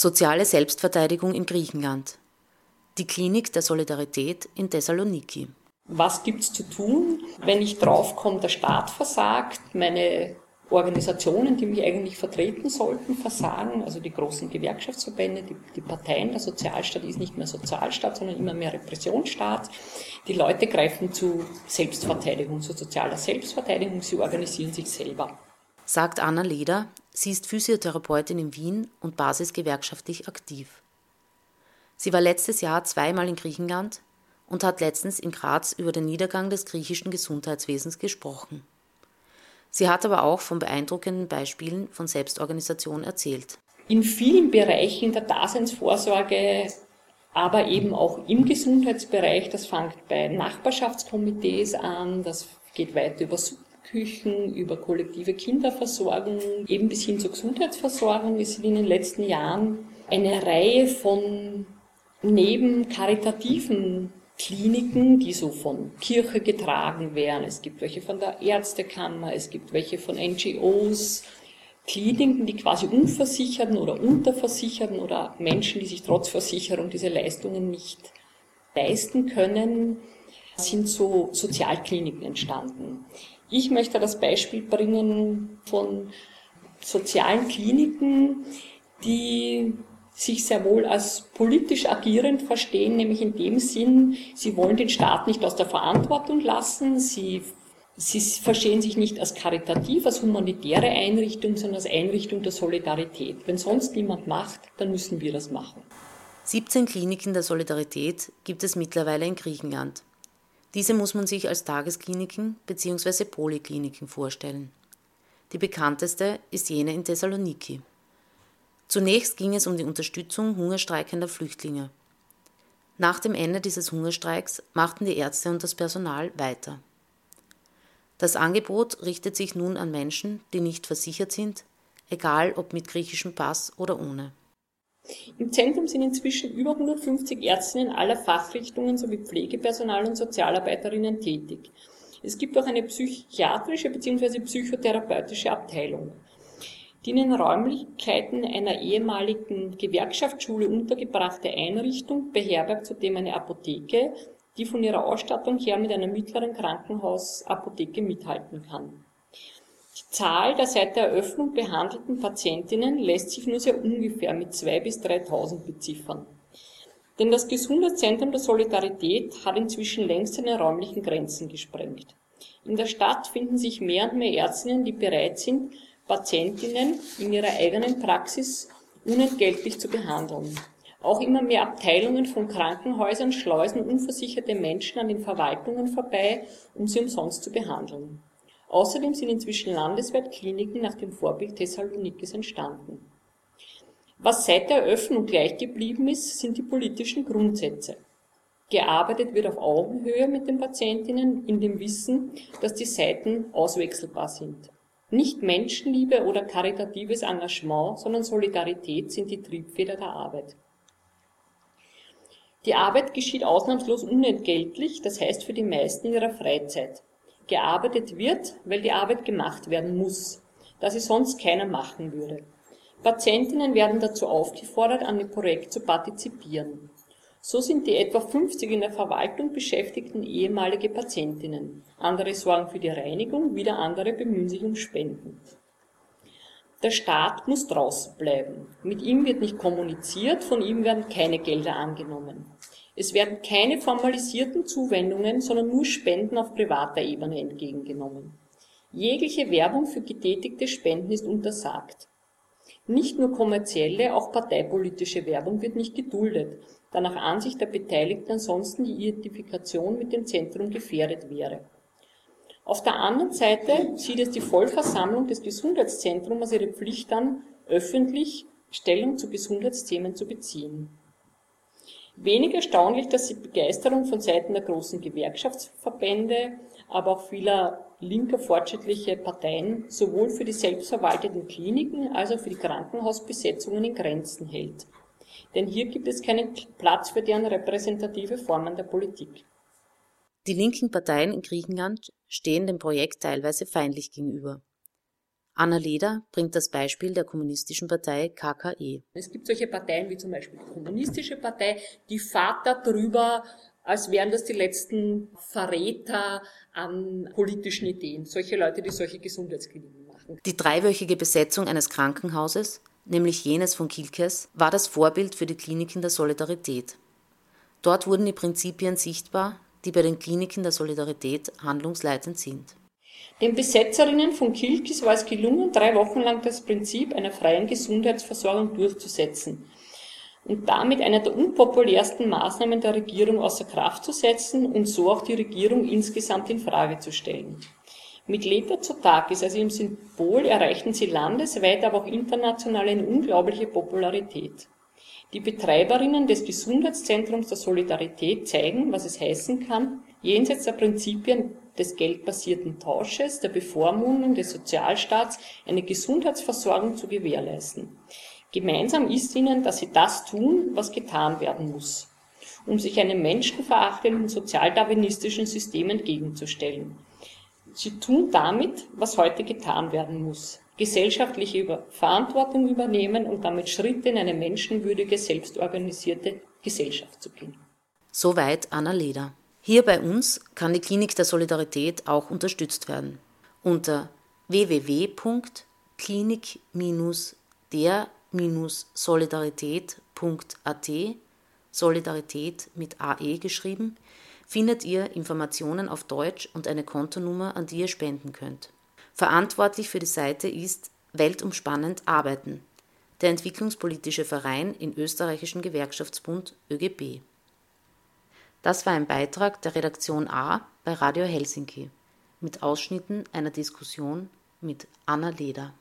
Soziale Selbstverteidigung in Griechenland. Die Klinik der Solidarität in Thessaloniki. Was gibt es zu tun, wenn ich draufkomme, der Staat versagt, meine Organisationen, die mich eigentlich vertreten sollten, versagen, also die großen Gewerkschaftsverbände, die, die, Parteien, der Sozialstaat ist nicht mehr Sozialstaat, sondern immer mehr Repressionsstaat. Die Leute greifen zu Selbstverteidigung, zu sozialer Selbstverteidigung, sie organisieren sich selber. Sagt Anna Leder, sie ist Physiotherapeutin in Wien und basisgewerkschaftlich aktiv. Sie war letztes Jahr zweimal in Griechenland und hat letztens in Graz über den Niedergang des griechischen Gesundheitswesens gesprochen. Sie hat aber auch von beeindruckenden Beispielen von Selbstorganisation erzählt. In vielen Bereichen der Daseinsvorsorge, aber eben auch im Gesundheitsbereich, das fängt bei Nachbarschaftskomitees an, das geht weiter über Suppenküchen, über kollektive Kinderversorgung, eben bis hin zur Gesundheitsversorgung ist in den letzten Jahren eine Reihe von neben karitativen Kliniken, die so von Kirche getragen werden. Es gibt welche von der Ärztekammer, es gibt welche von NGOs, Kliniken, die quasi Unversicherten oder Unterversicherten oder Menschen, die sich trotz Versicherung diese Leistungen nicht leisten können, sind so Sozialkliniken entstanden. Ich möchte das Beispiel bringen von sozialen Kliniken, die sich sehr wohl als politisch agierend verstehen, nämlich in dem Sinn, sie wollen den Staat nicht aus der Verantwortung lassen, sie, sie verstehen sich nicht als karitativ, als humanitäre Einrichtung, sondern als Einrichtung der Solidarität. Wenn sonst niemand macht, dann müssen wir das machen. 17 Kliniken der Solidarität gibt es mittlerweile in Griechenland. Diese muss man sich als Tageskliniken bzw. Polikliniken vorstellen. Die bekannteste ist jene in Thessaloniki. Zunächst ging es um die Unterstützung hungerstreikender Flüchtlinge. Nach dem Ende dieses Hungerstreiks machten die Ärzte und das Personal weiter. Das Angebot richtet sich nun an Menschen, die nicht versichert sind, egal ob mit griechischem Pass oder ohne. Im Zentrum sind inzwischen über 150 Ärztinnen aller Fachrichtungen sowie Pflegepersonal und Sozialarbeiterinnen tätig. Es gibt auch eine psychiatrische bzw. psychotherapeutische Abteilung. Die in den Räumlichkeiten einer ehemaligen Gewerkschaftsschule untergebrachte Einrichtung beherbergt zudem eine Apotheke, die von ihrer Ausstattung her mit einer mittleren Krankenhausapotheke mithalten kann. Die Zahl der seit der Eröffnung behandelten Patientinnen lässt sich nur sehr ungefähr mit 2.000 bis 3.000 beziffern. Denn das Gesundheitszentrum der Solidarität hat inzwischen längst seine räumlichen Grenzen gesprengt. In der Stadt finden sich mehr und mehr Ärztinnen, die bereit sind, Patientinnen in ihrer eigenen Praxis unentgeltlich zu behandeln. Auch immer mehr Abteilungen von Krankenhäusern schleusen unversicherte Menschen an den Verwaltungen vorbei, um sie umsonst zu behandeln. Außerdem sind inzwischen landesweit Kliniken nach dem Vorbild Thessalonikis entstanden. Was seit der Eröffnung gleich geblieben ist, sind die politischen Grundsätze. Gearbeitet wird auf Augenhöhe mit den Patientinnen in dem Wissen, dass die Seiten auswechselbar sind. Nicht Menschenliebe oder karitatives Engagement, sondern Solidarität sind die Triebfeder der Arbeit. Die Arbeit geschieht ausnahmslos unentgeltlich, das heißt für die meisten in ihrer Freizeit. Gearbeitet wird, weil die Arbeit gemacht werden muss, da sie sonst keiner machen würde. Patientinnen werden dazu aufgefordert, an dem Projekt zu partizipieren. So sind die etwa 50 in der Verwaltung beschäftigten ehemalige Patientinnen. Andere sorgen für die Reinigung, wieder andere bemühen sich um Spenden. Der Staat muss draußen bleiben. Mit ihm wird nicht kommuniziert, von ihm werden keine Gelder angenommen. Es werden keine formalisierten Zuwendungen, sondern nur Spenden auf privater Ebene entgegengenommen. Jegliche Werbung für getätigte Spenden ist untersagt. Nicht nur kommerzielle, auch parteipolitische Werbung wird nicht geduldet, da nach Ansicht der Beteiligten ansonsten die Identifikation mit dem Zentrum gefährdet wäre. Auf der anderen Seite sieht es die Vollversammlung des Gesundheitszentrums als ihre Pflicht an, öffentlich Stellung zu Gesundheitsthemen zu beziehen. Wenig erstaunlich, dass die Begeisterung von Seiten der großen Gewerkschaftsverbände, aber auch vieler linker fortschrittlicher Parteien sowohl für die selbstverwalteten Kliniken als auch für die Krankenhausbesetzungen in Grenzen hält denn hier gibt es keinen Platz für deren repräsentative Formen der Politik. Die linken Parteien in Griechenland stehen dem Projekt teilweise feindlich gegenüber. Anna Leder bringt das Beispiel der kommunistischen Partei KKE. Es gibt solche Parteien wie zum Beispiel die Kommunistische Partei, die fahrt darüber, als wären das die letzten Verräter an politischen Ideen. Solche Leute, die solche Gesundheitskliniken machen. Die dreiwöchige Besetzung eines Krankenhauses, nämlich jenes von Kilkes, war das Vorbild für die Kliniken der Solidarität. Dort wurden die Prinzipien sichtbar, die bei den Kliniken der Solidarität handlungsleitend sind. Den Besetzerinnen von Kilkis war es gelungen, drei Wochen lang das Prinzip einer freien Gesundheitsversorgung durchzusetzen und damit eine der unpopulärsten Maßnahmen der Regierung außer Kraft zu setzen und so auch die Regierung insgesamt in Frage zu stellen. Mit Leta Zotakis, also im Symbol, erreichten sie landesweit, aber auch international eine unglaubliche Popularität. Die Betreiberinnen des Gesundheitszentrums der Solidarität zeigen, was es heißen kann, jenseits der Prinzipien des geldbasierten Tausches, der Bevormundung des Sozialstaats eine Gesundheitsversorgung zu gewährleisten. Gemeinsam ist ihnen, dass sie das tun, was getan werden muss, um sich einem menschenverachtenden sozialdarwinistischen System entgegenzustellen. Sie tun damit, was heute getan werden muss, gesellschaftliche Verantwortung übernehmen und damit Schritte in eine menschenwürdige, selbstorganisierte Gesellschaft zu gehen. Soweit Anna Leder. Hier bei uns kann die Klinik der Solidarität auch unterstützt werden. Unter www.klinik-der-solidarität.at Solidarität mit AE geschrieben, findet ihr Informationen auf Deutsch und eine Kontonummer, an die ihr spenden könnt. Verantwortlich für die Seite ist Weltumspannend Arbeiten, der entwicklungspolitische Verein im österreichischen Gewerkschaftsbund ÖGB. Das war ein Beitrag der Redaktion A bei Radio Helsinki mit Ausschnitten einer Diskussion mit Anna Leder.